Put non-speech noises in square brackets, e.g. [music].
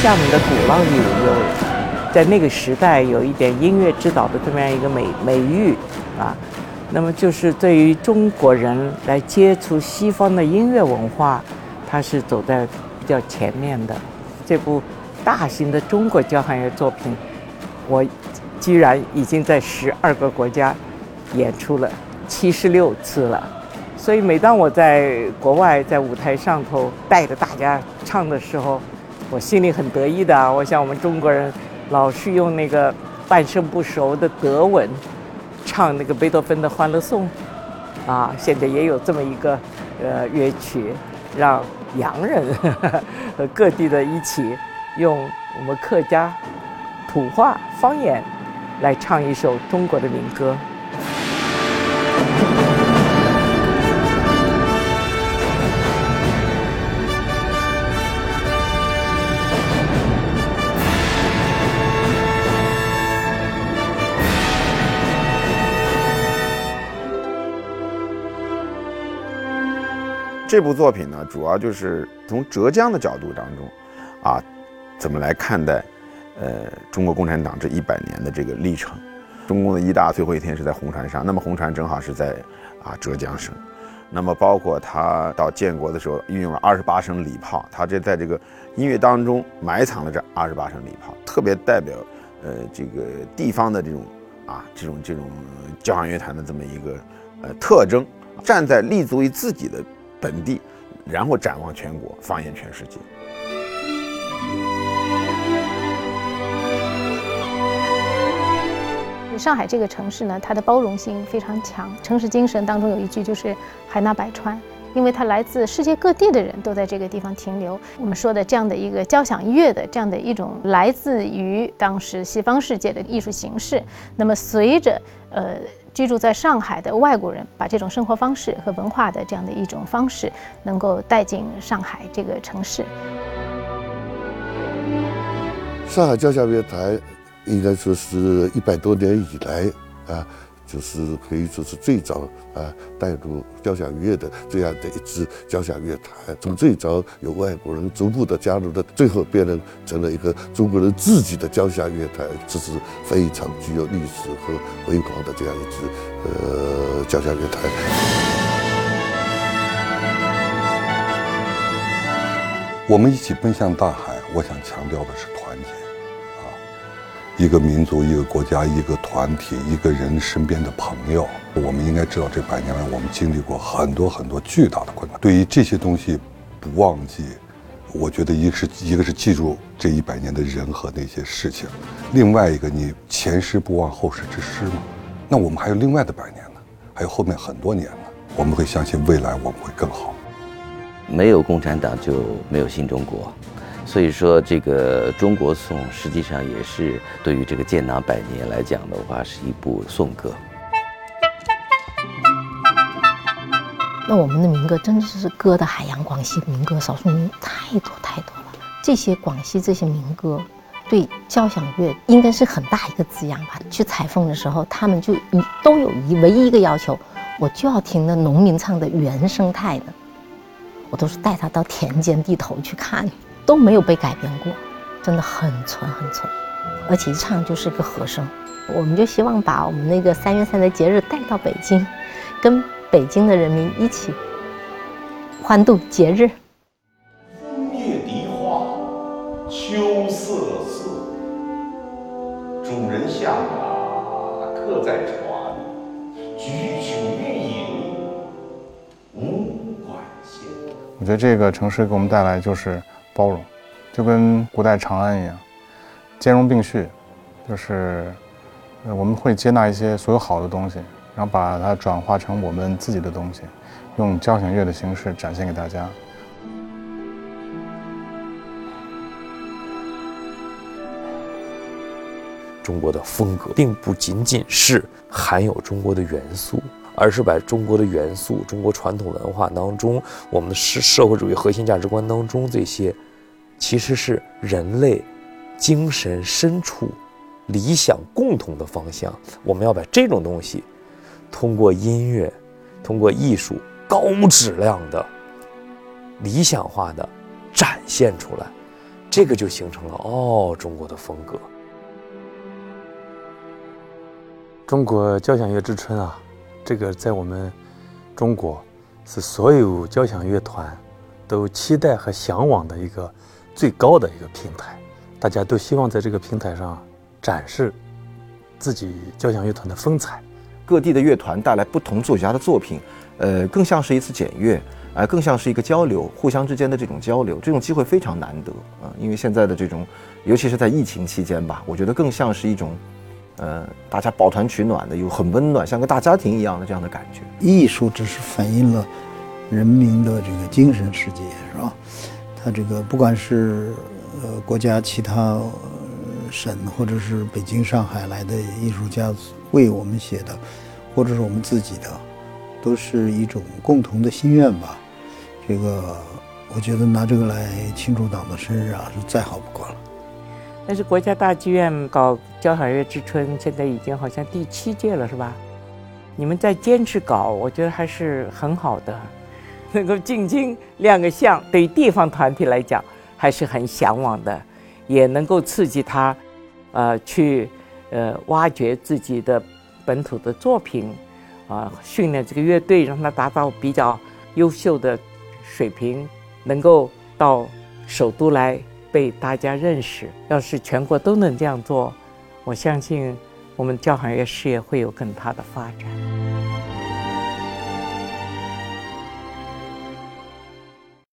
厦门的鼓浪屿有在那个时代有一点音乐之岛的这么样一个美美誉啊。那么就是对于中国人来接触西方的音乐文化，它是走在比较前面的。这部大型的中国交响乐作品，我居然已经在十二个国家演出了七十六次了。所以每当我在国外在舞台上头带着大家唱的时候，我心里很得意的。我想我们中国人老是用那个半生不熟的德文。唱那个贝多芬的《欢乐颂》，啊，现在也有这么一个呃乐曲，让洋人 [laughs] 和各地的一起用我们客家土话方言来唱一首中国的民歌。这部作品呢，主要就是从浙江的角度当中，啊，怎么来看待，呃，中国共产党这一百年的这个历程。中共的一大最后一天是在红船上，那么红船正好是在啊浙江省。那么包括他到建国的时候运用了二十八声礼炮，他这在这个音乐当中埋藏了这二十八声礼炮，特别代表呃这个地方的这种啊这种这种交响乐团的这么一个呃特征，站在立足于自己的。本地，然后展望全国，放眼全世界。上海这个城市呢，它的包容性非常强。城市精神当中有一句就是“海纳百川”，因为它来自世界各地的人都在这个地方停留。我们说的这样的一个交响乐的这样的一种来自于当时西方世界的艺术形式，那么随着呃。居住在上海的外国人，把这种生活方式和文化的这样的一种方式，能够带进上海这个城市。上海交响乐团应该说是一百多年以来啊。就是可以说是最早啊带入交响乐的这样的一支交响乐团，从最早有外国人逐步的加入的，最后变成成了一个中国人自己的交响乐团，这是非常具有历史和辉煌的这样一支呃交响乐团。我们一起奔向大海，我想强调的是团结。一个民族、一个国家、一个团体、一个人身边的朋友，我们应该知道，这百年来我们经历过很多很多巨大的困难。对于这些东西，不忘记，我觉得一个是一个是记住这一百年的人和那些事情，另外一个你前师不忘后世之师嘛。那我们还有另外的百年呢，还有后面很多年呢。我们会相信未来我们会更好。没有共产党就没有新中国。所以说，这个《中国颂》实际上也是对于这个建党百年来讲的话，是一部颂歌。那我们的民歌真的是歌的海洋，广西民歌少数民族太多太多了。这些广西这些民歌，对交响乐应该是很大一个滋养吧。去采风的时候，他们就一都有一唯一一个要求，我就要听那农民唱的原生态的，我都是带他到田间地头去看。都没有被改编过，真的很纯很纯，而且一唱就是一个和声。我们就希望把我们那个三月三的节日带到北京，跟北京的人民一起欢度节日。枫叶荻花秋瑟瑟，主人下马客在船，举酒欲饮无管弦。我觉得这个城市给我们带来就是。包容，就跟古代长安一样，兼容并蓄，就是，呃，我们会接纳一些所有好的东西，然后把它转化成我们自己的东西，用交响乐的形式展现给大家。中国的风格并不仅仅是含有中国的元素。而是把中国的元素、中国传统文化当中，我们的社社会主义核心价值观当中这些，其实是人类精神深处理想共同的方向。我们要把这种东西通过音乐、通过艺术高质量的、理想化的展现出来，这个就形成了哦中国的风格。中国交响乐之春啊，这个在我们中国是所有交响乐团都期待和向往的一个最高的一个平台，大家都希望在这个平台上展示自己交响乐团的风采。各地的乐团带来不同作曲家的作品，呃，更像是一次检阅，啊、更像是一个交流，互相之间的这种交流，这种机会非常难得啊、因为现在的这种，尤其是在疫情期间吧，我觉得更像是一种，呃，大家抱团取暖的，有很温暖，像个大家庭一样的这样的感觉。艺术只是反映了人民的这个精神世界，是吧？它这个不管是呃国家其他省或者是北京、上海来的艺术家为我们写的，或者是我们自己的，都是一种共同的心愿吧。这个我觉得拿这个来庆祝党的生日啊，是再好不过了。但是国家大剧院搞交响乐之春，现在已经好像第七届了，是吧？你们在坚持搞，我觉得还是很好的，[laughs] 能够进京亮个相，对于地方团体来讲还是很向往的，也能够刺激他，呃，去呃挖掘自己的本土的作品，啊、训练这个乐队，让他达到比较优秀的水平，能够到首都来被大家认识。要是全国都能这样做，我相信我们交响乐事业会有更大的发展。